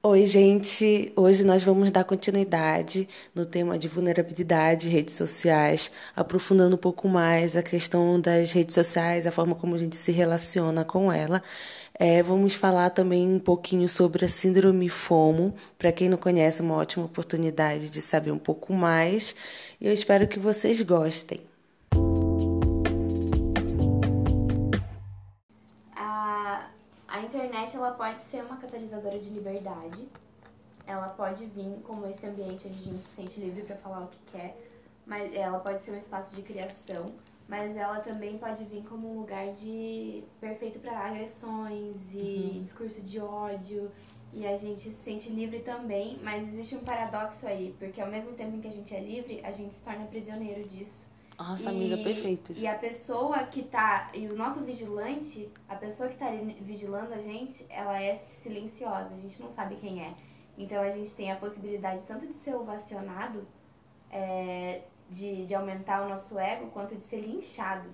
Oi, gente! Hoje nós vamos dar continuidade no tema de vulnerabilidade, redes sociais, aprofundando um pouco mais a questão das redes sociais, a forma como a gente se relaciona com ela. É, vamos falar também um pouquinho sobre a síndrome FOMO. Para quem não conhece, é uma ótima oportunidade de saber um pouco mais. E eu espero que vocês gostem. Internet ela pode ser uma catalisadora de liberdade. Ela pode vir como esse ambiente onde a gente se sente livre para falar o que quer, mas ela pode ser um espaço de criação, mas ela também pode vir como um lugar de perfeito para agressões e uhum. discurso de ódio. E a gente se sente livre também, mas existe um paradoxo aí, porque ao mesmo tempo em que a gente é livre, a gente se torna prisioneiro disso. Nossa, e, amiga, perfeito. Isso. E a pessoa que tá. E o nosso vigilante, a pessoa que tá ali vigilando a gente, ela é silenciosa, a gente não sabe quem é. Então a gente tem a possibilidade tanto de ser ovacionado, é, de, de aumentar o nosso ego, quanto de ser linchado.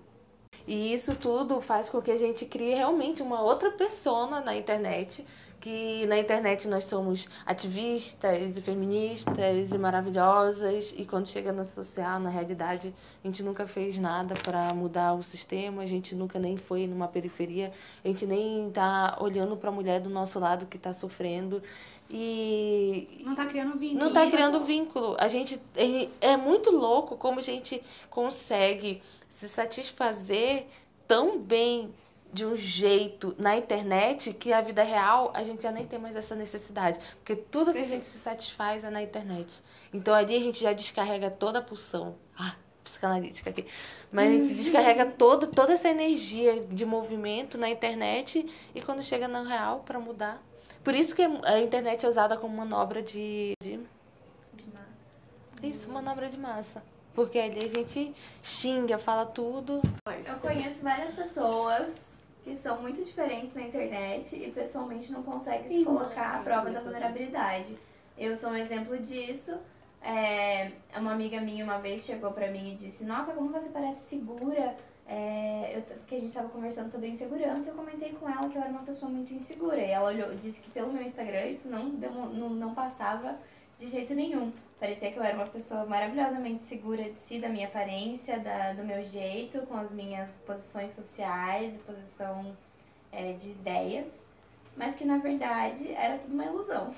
E isso tudo faz com que a gente crie realmente uma outra persona na internet que na internet nós somos ativistas e feministas e maravilhosas e quando chega na social, na realidade, a gente nunca fez nada para mudar o sistema, a gente nunca nem foi numa periferia, a gente nem tá olhando para a mulher do nosso lado que está sofrendo e não está criando vínculo. Não está criando vínculo. A gente é muito louco como a gente consegue se satisfazer tão bem de um jeito na internet que a vida real a gente já nem tem mais essa necessidade. Porque tudo que a gente se satisfaz é na internet. Então ali a gente já descarrega toda a pulsão. Ah, psicanalítica aqui. Mas a gente uhum. descarrega todo, toda essa energia de movimento na internet e quando chega no real para mudar. Por isso que a internet é usada como manobra de. de, de massa. Isso, manobra de massa. Porque ali a gente xinga, fala tudo. Eu conheço várias pessoas que são muito diferentes na internet e pessoalmente não conseguem se colocar à prova da vulnerabilidade. Eu sou um exemplo disso. É, uma amiga minha uma vez chegou pra mim e disse: Nossa, como você parece segura. É, eu, porque a gente estava conversando sobre insegurança e eu comentei com ela que eu era uma pessoa muito insegura. E ela disse que pelo meu Instagram isso não, não, não passava de jeito nenhum. Parecia que eu era uma pessoa maravilhosamente segura de si, da minha aparência, da, do meu jeito, com as minhas posições sociais e posição é, de ideias, mas que na verdade era tudo uma ilusão.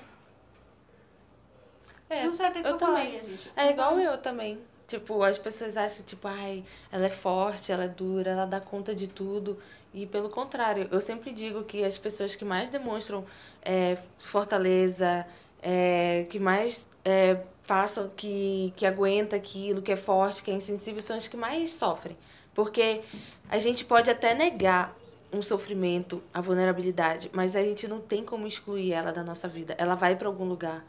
É, não sei o que eu, eu também. Gente. É igual eu também. Tipo, as pessoas acham, tipo, ai, ela é forte, ela é dura, ela dá conta de tudo. E pelo contrário, eu sempre digo que as pessoas que mais demonstram é, fortaleza, é, que mais é, passam, que, que aguenta aquilo, que é forte, que é insensível, são as que mais sofrem. Porque a gente pode até negar um sofrimento, a vulnerabilidade, mas a gente não tem como excluir ela da nossa vida. Ela vai para algum lugar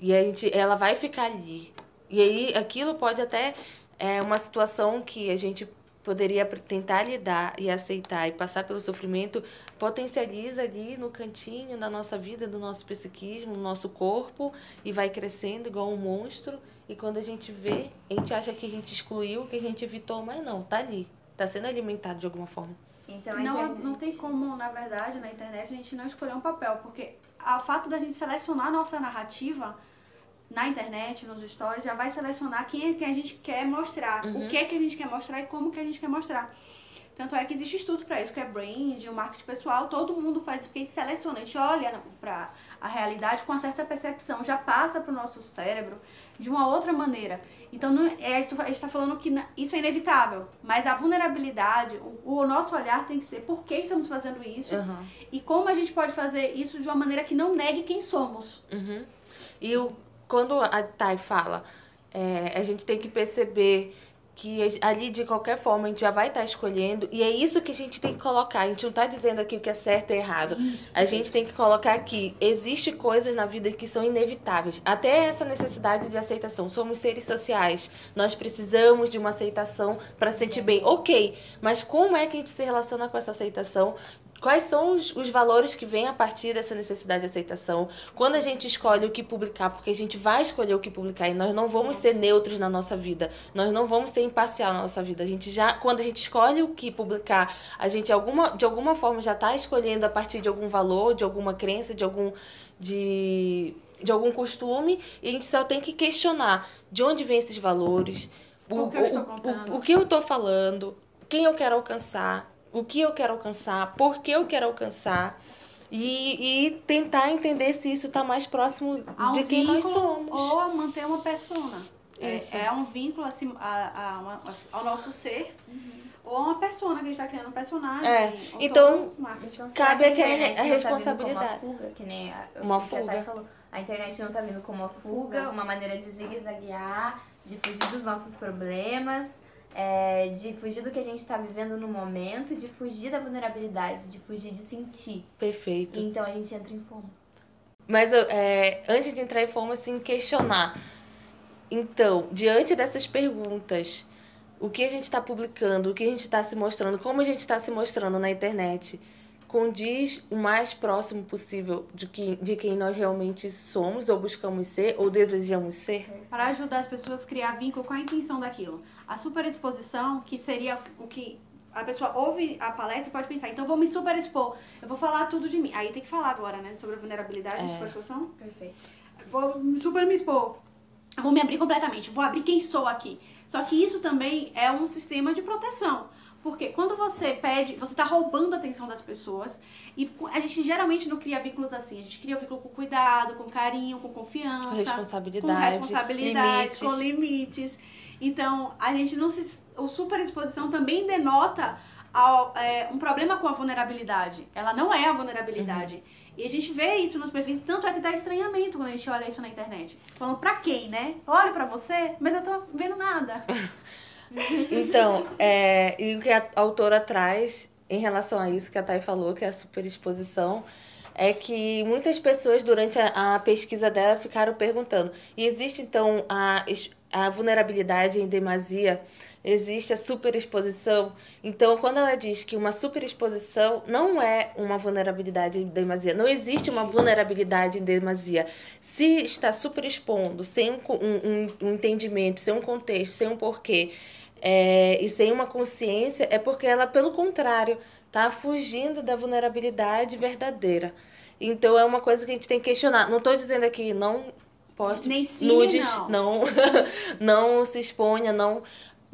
e a gente, ela vai ficar ali. E aí aquilo pode até é uma situação que a gente poderia tentar lidar e aceitar e passar pelo sofrimento, potencializa ali no cantinho da nossa vida, do nosso psiquismo, no nosso corpo e vai crescendo igual um monstro. E quando a gente vê, a gente acha que a gente excluiu, que a gente evitou, mas não, tá ali, tá sendo alimentado de alguma forma. Então, não, internet... não tem como, na verdade, na internet a gente não escolher um papel, porque o fato da gente selecionar a nossa narrativa na internet, nos stories, já vai selecionar quem é que a gente quer mostrar, uhum. o que é que a gente quer mostrar e como que a gente quer mostrar. Tanto é que existe estudo para isso, que é brand, o marketing pessoal, todo mundo faz isso, porque a gente seleciona, a gente olha para a realidade com uma certa percepção, já passa para o nosso cérebro de uma outra maneira. Então, não, é, a gente está falando que isso é inevitável, mas a vulnerabilidade, o, o, nosso olhar tem que ser por que estamos fazendo isso uhum. e como a gente pode fazer isso de uma maneira que não negue quem somos. Uhum. E o quando a Thay fala, é, a gente tem que perceber que ali de qualquer forma a gente já vai estar tá escolhendo e é isso que a gente tem que colocar. A gente não está dizendo aqui o que é certo e errado. A gente tem que colocar aqui existe coisas na vida que são inevitáveis. Até essa necessidade de aceitação. Somos seres sociais. Nós precisamos de uma aceitação para se sentir bem. OK, mas como é que a gente se relaciona com essa aceitação? Quais são os, os valores que vêm a partir dessa necessidade de aceitação. Quando a gente escolhe o que publicar, porque a gente vai escolher o que publicar e nós não vamos ser neutros na nossa vida. Nós não vamos ser imparcial na nossa vida. A gente já, quando a gente escolhe o que publicar, a gente alguma, de alguma forma já está escolhendo a partir de algum valor, de alguma crença, de algum de de algum costume e a gente só tem que questionar de onde vêm esses valores, o, o, o, o, que eu estou falando, quem eu quero alcançar, o que eu quero alcançar, por que eu quero alcançar. E, e tentar entender se isso está mais próximo um de quem nós somos. Ou manter uma persona. É, é, um vínculo assim, a, a, a, ao nosso ser. Uhum. Ou uma persona que a gente está criando um personagem. É. Então, cabe aqui a, a responsabilidade. Tá uma fuga, que nem a, uma fuga. Falou. A internet não está vindo como uma fuga, uma maneira de zigue-zaguear, de fugir dos nossos problemas é, de fugir do que a gente está vivendo no momento, de fugir da vulnerabilidade, de fugir de sentir. Perfeito. Então a gente entra em fome. Mas é, antes de entrar em fome, assim, questionar. Então, diante dessas perguntas, o que a gente está publicando, o que a gente está se mostrando, como a gente está se mostrando na internet, condiz o mais próximo possível de, que, de quem nós realmente somos, ou buscamos ser, ou desejamos ser? Para ajudar as pessoas a criar vínculo com a intenção daquilo. A superexposição, que seria o que a pessoa ouve a palestra e pode pensar, então vou me superexpor, eu vou falar tudo de mim. Aí tem que falar agora, né, sobre a vulnerabilidade é. superexposição. Perfeito. Vou super me expor. vou me abrir completamente, vou abrir quem sou aqui. Só que isso também é um sistema de proteção. Porque quando você pede, você está roubando a atenção das pessoas. E a gente geralmente não cria vínculos assim. A gente cria um vínculo com cuidado, com carinho, com confiança. Responsabilidade. Com responsabilidade, limites. com limites. Então, a gente não se. O superexposição também denota ao, é, um problema com a vulnerabilidade. Ela não é a vulnerabilidade. Uhum. E a gente vê isso nos perfis, tanto é que dá estranhamento quando a gente olha isso na internet. Falando pra quem, né? Olha pra você, mas eu tô vendo nada. Então, é, e o que a autora traz em relação a isso que a Thay falou, que é a superexposição, é que muitas pessoas durante a, a pesquisa dela ficaram perguntando: e existe então a, a vulnerabilidade em demasia? Existe a superexposição? Então, quando ela diz que uma superexposição não é uma vulnerabilidade em demasia, não existe uma vulnerabilidade em demasia. Se está superexpondo sem um, um, um entendimento, sem um contexto, sem um porquê, é, e sem uma consciência, é porque ela, pelo contrário, está fugindo da vulnerabilidade verdadeira. Então é uma coisa que a gente tem que questionar. Não estou dizendo aqui, não poste sim, nudes, não. não, não se exponha, não.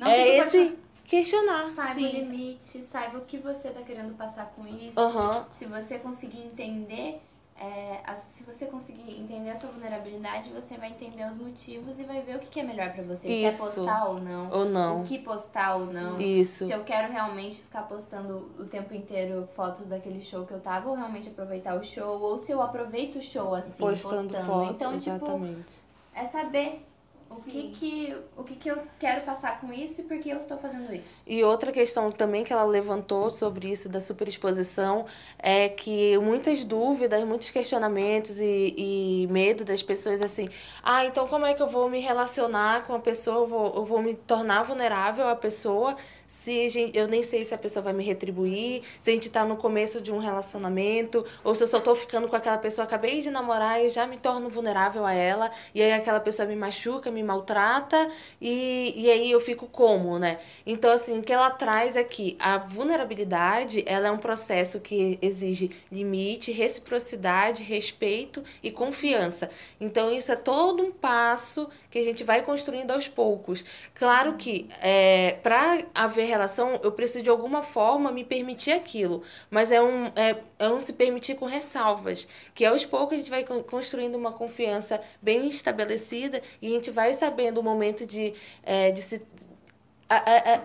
Não é esse questionar. Saiba sim. o limite, saiba o que você está querendo passar com isso. Uhum. Se você conseguir entender é, a, se você conseguir entender a sua vulnerabilidade, você vai entender os motivos e vai ver o que, que é melhor para você. Isso. Se é postar ou não. Ou não. O que postar ou não. Isso. Se eu quero realmente ficar postando o tempo inteiro fotos daquele show que eu tava, ou realmente aproveitar o show, ou se eu aproveito o show assim, postando. postando. Foto, então, exatamente. tipo, é saber o que que, o que que eu quero passar com isso e por que eu estou fazendo isso? E outra questão também que ela levantou sobre isso da superexposição é que muitas dúvidas, muitos questionamentos e, e medo das pessoas assim, ah, então como é que eu vou me relacionar com a pessoa, eu vou, eu vou me tornar vulnerável à pessoa se gente, eu nem sei se a pessoa vai me retribuir, se a gente está no começo de um relacionamento, ou se eu só estou ficando com aquela pessoa, acabei de namorar e já me torno vulnerável a ela, e aí aquela pessoa me machuca, me me maltrata e, e aí eu fico como, né? Então, assim, o que ela traz é que a vulnerabilidade, ela é um processo que exige limite, reciprocidade, respeito e confiança. Então, isso é todo um passo que a gente vai construindo aos poucos. Claro que é, para haver relação, eu preciso de alguma forma me permitir aquilo, mas é um, é, é um se permitir com ressalvas, que aos poucos a gente vai construindo uma confiança bem estabelecida e a gente vai sabendo o momento de, é, de se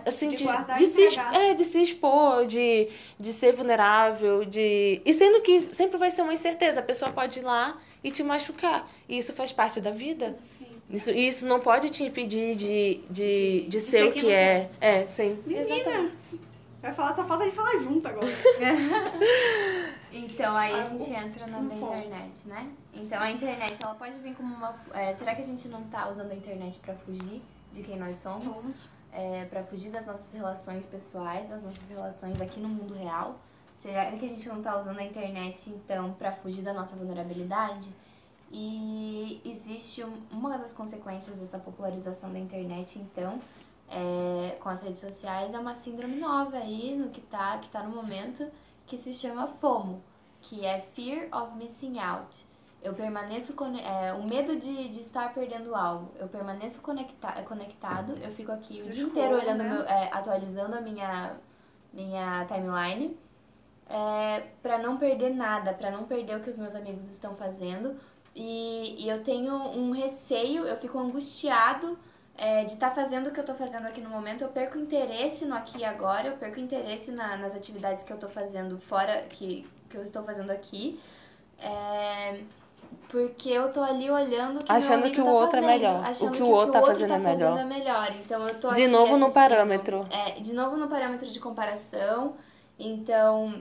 assim, de, de, de se, é, de se expor, de, de ser vulnerável, de. E sendo que sempre vai ser uma incerteza, a pessoa pode ir lá e te machucar. E isso faz parte da vida. Sim. Isso, isso não pode te impedir de, de, de, de ser, o que, que é. É, sim. Menina, Exatamente. Vai falar, só falta de falar junto agora. então aí a gente entra na internet, né? Então a internet, ela pode vir como uma. É, será que a gente não tá usando a internet para fugir de quem nós somos? É, para fugir das nossas relações pessoais, das nossas relações aqui no mundo real? Será que a gente não está usando a internet, então, para fugir da nossa vulnerabilidade? E existe uma das consequências dessa popularização da internet, então, é, com as redes sociais, é uma síndrome nova aí no que tá, que tá no momento, que se chama FOMO, que é Fear of Missing Out. Eu permaneço é, o medo de, de estar perdendo algo. Eu permaneço conecta, conectado, eu fico aqui o dia inteiro olhando né? meu, é, atualizando a minha minha timeline é, para não perder nada, para não perder o que os meus amigos estão fazendo. E, e eu tenho um receio, eu fico angustiado é, de estar tá fazendo o que eu estou fazendo aqui no momento. Eu perco interesse no aqui e agora, eu perco interesse na, nas atividades que eu estou fazendo fora, que, que eu estou fazendo aqui. É, porque eu tô ali olhando que achando que o tá outro fazendo, é melhor, o que o outro tá fazendo, tá é, melhor. é melhor. Então eu tô de novo no parâmetro. É, de novo no parâmetro de comparação. Então,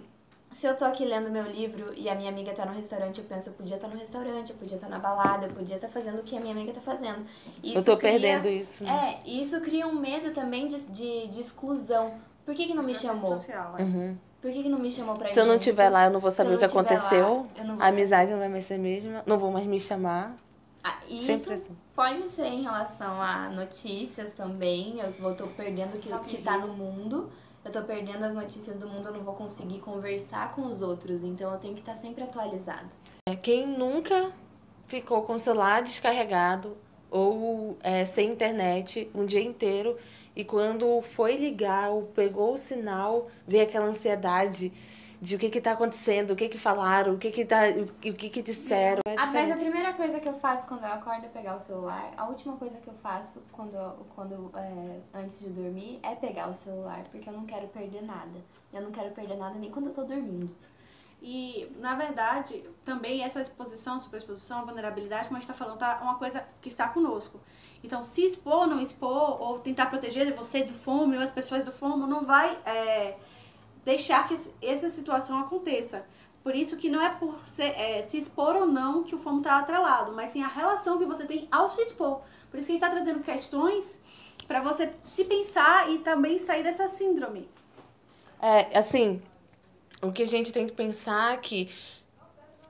se eu tô aqui lendo meu livro e a minha amiga tá no restaurante, eu penso, eu podia estar tá no restaurante, eu podia estar tá na balada, eu podia estar tá fazendo o que a minha amiga tá fazendo. Isso eu tô cria, perdendo isso. Né? É, isso cria um medo também de, de, de exclusão. Por que, que não me chamou? Social, é. uhum. Por que, que não me chamou pra Se eu não estiver lá, eu não vou saber o que aconteceu. Lá, a amizade não vai mais ser a mesma. Não vou mais me chamar. Ah, isso Sempre assim. pode ser em relação a notícias também. Eu vou tô perdendo o que, que tá no mundo. Eu tô perdendo as notícias do mundo, eu não vou conseguir conversar com os outros. Então eu tenho que estar sempre atualizado. É, quem nunca ficou com o celular descarregado ou é, sem internet um dia inteiro e quando foi ligar ou pegou o sinal, veio aquela ansiedade de o que está acontecendo, o que que falaram, o que que, tá, o que, que disseram. É ah, mas a primeira coisa que eu faço quando eu acordo é pegar o celular. A última coisa que eu faço quando, quando é, antes de dormir é pegar o celular, porque eu não quero perder nada. Eu não quero perder nada nem quando eu tô dormindo. E, na verdade, também essa exposição, superexposição, vulnerabilidade, como a gente está falando, tá uma coisa que está conosco. Então, se expor, não expor, ou tentar proteger você do fome, ou as pessoas do fome, não vai é, deixar que essa situação aconteça. Por isso que não é por ser, é, se expor ou não que o fomo está atrelado, mas sim a relação que você tem ao se expor. Por isso que a gente está trazendo questões para você se pensar e também sair dessa síndrome. É, assim, o que a gente tem que pensar é que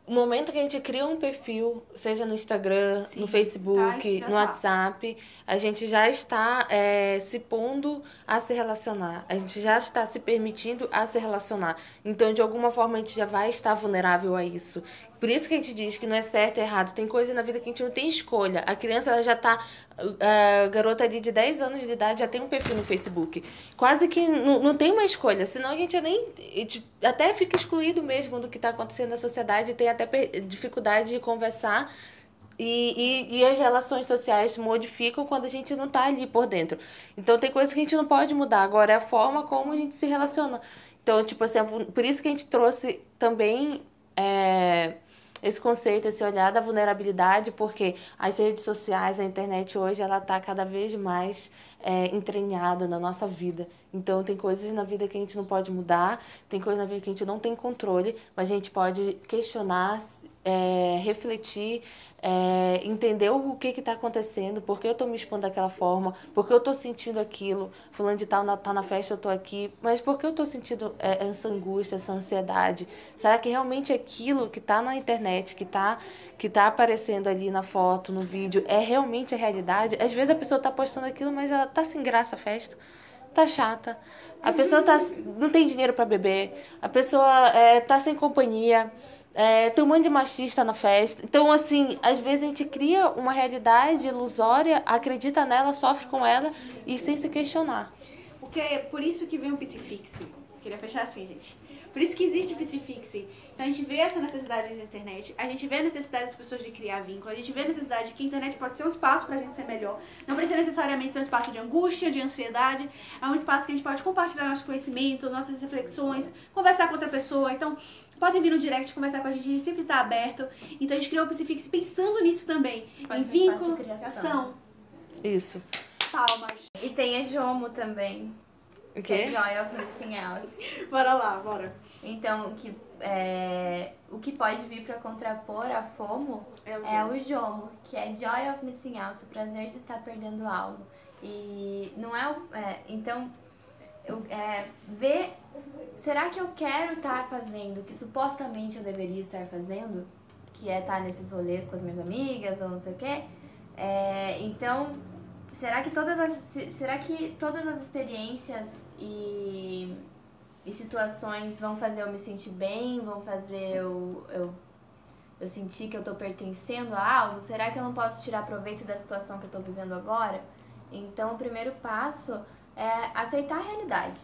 o momento que a gente cria um perfil, seja no Instagram, Sim, no Facebook, tá, no WhatsApp, a gente já está é, se pondo a se relacionar. A gente já está se permitindo a se relacionar. Então, de alguma forma, a gente já vai estar vulnerável a isso. Por isso que a gente diz que não é certo e errado. Tem coisa na vida que a gente não tem escolha. A criança ela já está. A garota ali de 10 anos de idade já tem um perfil no Facebook. Quase que não, não tem uma escolha. Senão a gente nem. A gente até fica excluído mesmo do que está acontecendo na sociedade. Tem até dificuldade de conversar. E, e, e as relações sociais se modificam quando a gente não está ali por dentro. Então tem coisas que a gente não pode mudar. Agora é a forma como a gente se relaciona. Então, tipo assim, por isso que a gente trouxe também. É, esse conceito, esse olhar da vulnerabilidade, porque as redes sociais, a internet hoje, ela está cada vez mais é, entranhada na nossa vida. Então, tem coisas na vida que a gente não pode mudar, tem coisas na vida que a gente não tem controle, mas a gente pode questionar, é, refletir, é, entender o que está acontecendo, por que eu estou me expondo daquela forma, por que eu estou sentindo aquilo, fulano de tal na, tá na festa, eu estou aqui, mas por que eu estou sentindo é, essa angústia, essa ansiedade? Será que realmente aquilo que está na internet, que está que tá aparecendo ali na foto, no vídeo, é realmente a realidade? Às vezes a pessoa está postando aquilo, mas ela está sem graça a festa tá chata. A pessoa tá, não tem dinheiro para beber. A pessoa é, tá sem companhia. É, tem um monte de machista na festa. Então, assim, às vezes a gente cria uma realidade ilusória, acredita nela, sofre com ela e sem se questionar. Porque é por isso que vem o Psifix. Queria fechar assim, gente. Por isso que existe o Psifix. Então a gente vê essa necessidade da internet, a gente vê a necessidade das pessoas de criar vínculo, a gente vê a necessidade de que a internet pode ser um espaço pra gente ser melhor. Não precisa necessariamente ser um espaço de angústia, de ansiedade. É um espaço que a gente pode compartilhar nosso conhecimento, nossas reflexões, conversar com outra pessoa. Então, podem vir no direct conversar com a gente, a gente sempre está aberto. Então a gente criou o Psifix pensando nisso também. Pode em vínculo, criação. Isso. Palmas. E tem a Jomo também. O quê? É Joy of Missing Out. bora lá, bora. Então, que, é, o que pode vir para contrapor a FOMO é o, é o JOMO, que é Joy of Missing Out, o prazer de estar perdendo algo. E não é, é então eu, é, ver, será que eu quero estar tá fazendo o que supostamente eu deveria estar fazendo? Que é estar tá nesses rolês com as minhas amigas ou não sei o quê. É, então, será que todas as, será que todas as experiências e, e situações vão fazer eu me sentir bem? Vão fazer eu, eu, eu sentir que eu estou pertencendo a algo? Será que eu não posso tirar proveito da situação que eu estou vivendo agora? Então, o primeiro passo é aceitar a realidade.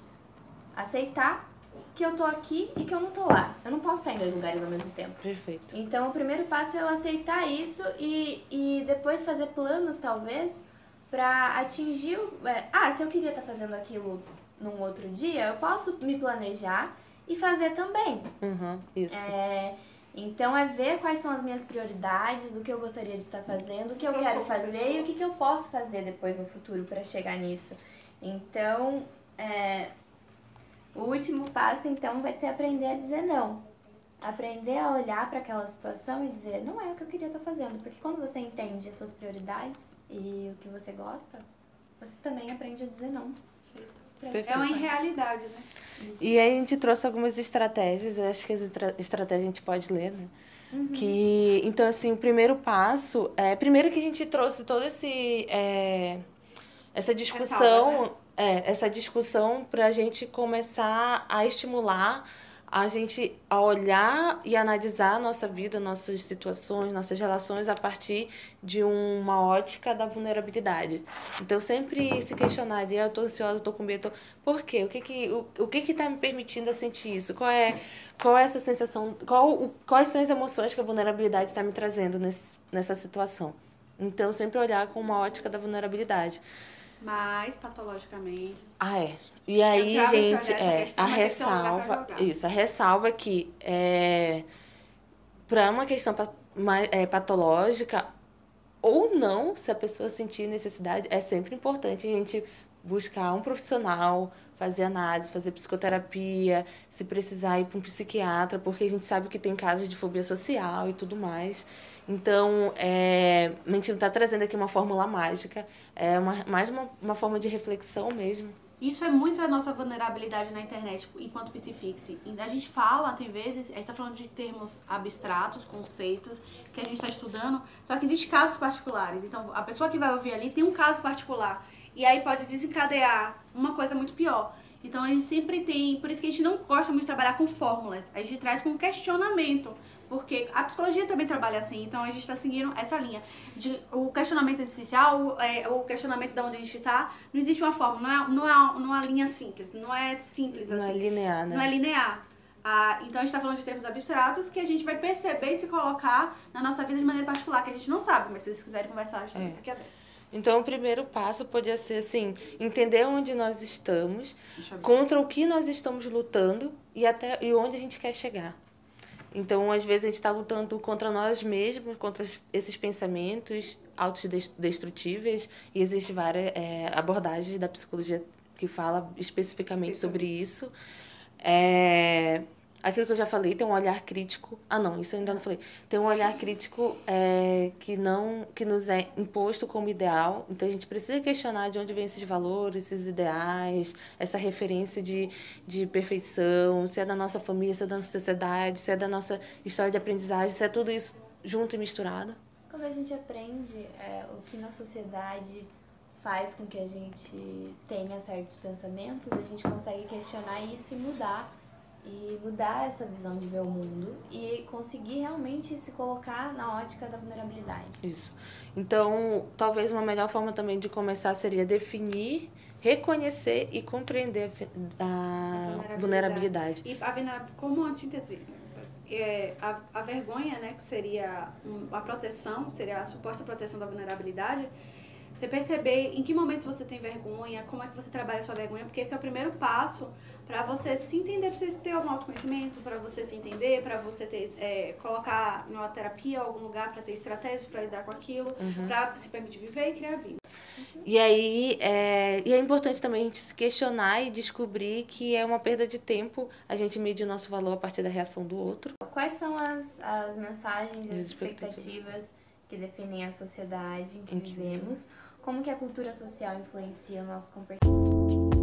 Aceitar que eu tô aqui e que eu não tô lá. Eu não posso estar em dois lugares ao mesmo tempo. Perfeito. Então, o primeiro passo é eu aceitar isso e, e depois fazer planos, talvez, para atingir. É, ah, se eu queria estar fazendo aquilo num outro dia, eu posso me planejar e fazer também. Uhum, isso. É, então é ver quais são as minhas prioridades, o que eu gostaria de estar fazendo, o que eu, eu quero fazer e o que, que eu posso fazer depois no futuro para chegar nisso. Então, é, o último passo então vai ser aprender a dizer não. Aprender a olhar para aquela situação e dizer, não é o que eu queria estar fazendo. Porque quando você entende as suas prioridades e o que você gosta, você também aprende a dizer não. É uma irrealidade, né? E aí a gente trouxe algumas estratégias, acho que as estratégias a gente pode ler, né? Uhum. Que, então, assim, o primeiro passo é. Primeiro que a gente trouxe todo esse. É, essa discussão. né? É, essa discussão para a gente começar a estimular a gente a olhar e analisar a nossa vida, nossas situações, nossas relações a partir de uma ótica da vulnerabilidade. Então sempre se questionar, eu tô ansiosa, tô com medo, tô... por quê? O que que o, o que que tá me permitindo sentir isso? Qual é qual é essa sensação, qual o, quais são as emoções que a vulnerabilidade está me trazendo nesse, nessa situação? Então sempre olhar com uma ótica da vulnerabilidade. Mas patologicamente. Ah, é. E aí, gente, é, a ressalva. Isso, a ressalva é que é, para uma questão é, patológica, ou não, se a pessoa sentir necessidade, é sempre importante a gente buscar um profissional, fazer análise, fazer psicoterapia, se precisar ir para um psiquiatra, porque a gente sabe que tem casos de fobia social e tudo mais. Então, é, não está trazendo aqui uma fórmula mágica, é uma, mais uma, uma forma de reflexão mesmo. Isso é muito a nossa vulnerabilidade na internet enquanto psifixe. A gente fala, tem vezes, a gente está falando de termos abstratos, conceitos que a gente está estudando, só que existem casos particulares. Então, a pessoa que vai ouvir ali tem um caso particular. E aí pode desencadear uma coisa muito pior. Então a gente sempre tem, por isso que a gente não gosta muito de trabalhar com fórmulas, a gente traz com questionamento, porque a psicologia também trabalha assim, então a gente está seguindo essa linha. De, o questionamento essencial, é, o questionamento de onde a gente está, não existe uma fórmula, não é, não é, não é uma linha simples, não é simples não é assim. Não é linear, né? Não é linear. Ah, então a gente está falando de termos abstratos que a gente vai perceber e se colocar na nossa vida de maneira particular, que a gente não sabe, mas se vocês quiserem conversar, a gente é. tá aqui aberto. Então, o primeiro passo podia ser assim, entender onde nós estamos, contra o que nós estamos lutando e até e onde a gente quer chegar. Então, às vezes a gente está lutando contra nós mesmos, contra esses pensamentos autodestrutíveis e existem várias é, abordagens da psicologia que fala especificamente sobre isso. É, aquilo que eu já falei, tem um olhar crítico. Ah, não, isso eu ainda não falei. Tem um olhar crítico é, que não que nos é imposto como ideal. Então a gente precisa questionar de onde vêm esses valores, esses ideais, essa referência de, de perfeição, se é da nossa família, se é da nossa sociedade, se é da nossa história de aprendizagem, se é tudo isso junto e misturado. Quando a gente aprende é, o que na sociedade faz com que a gente tenha certos pensamentos, a gente consegue questionar isso e mudar e mudar essa visão de ver o mundo e conseguir realmente se colocar na ótica da vulnerabilidade. Isso. Então, talvez uma melhor forma também de começar seria definir, reconhecer e compreender a, a vulnerabilidade. vulnerabilidade. E a, como antítese, é, a, a vergonha, né, que seria a proteção, seria a suposta proteção da vulnerabilidade, você perceber em que momentos você tem vergonha, como é que você trabalha a sua vergonha, porque esse é o primeiro passo para você se entender, para você ter um autoconhecimento, para você se entender, para você ter, é, colocar em uma terapia, algum lugar para ter estratégias para lidar com aquilo, uhum. para se permitir viver e criar vida. Uhum. E aí, é, e é importante também a gente se questionar e descobrir que é uma perda de tempo a gente medir o nosso valor a partir da reação do outro. Quais são as, as mensagens e as expectativas que definem a sociedade em que, em que vivemos? Como que a cultura social influencia o nosso comportamento?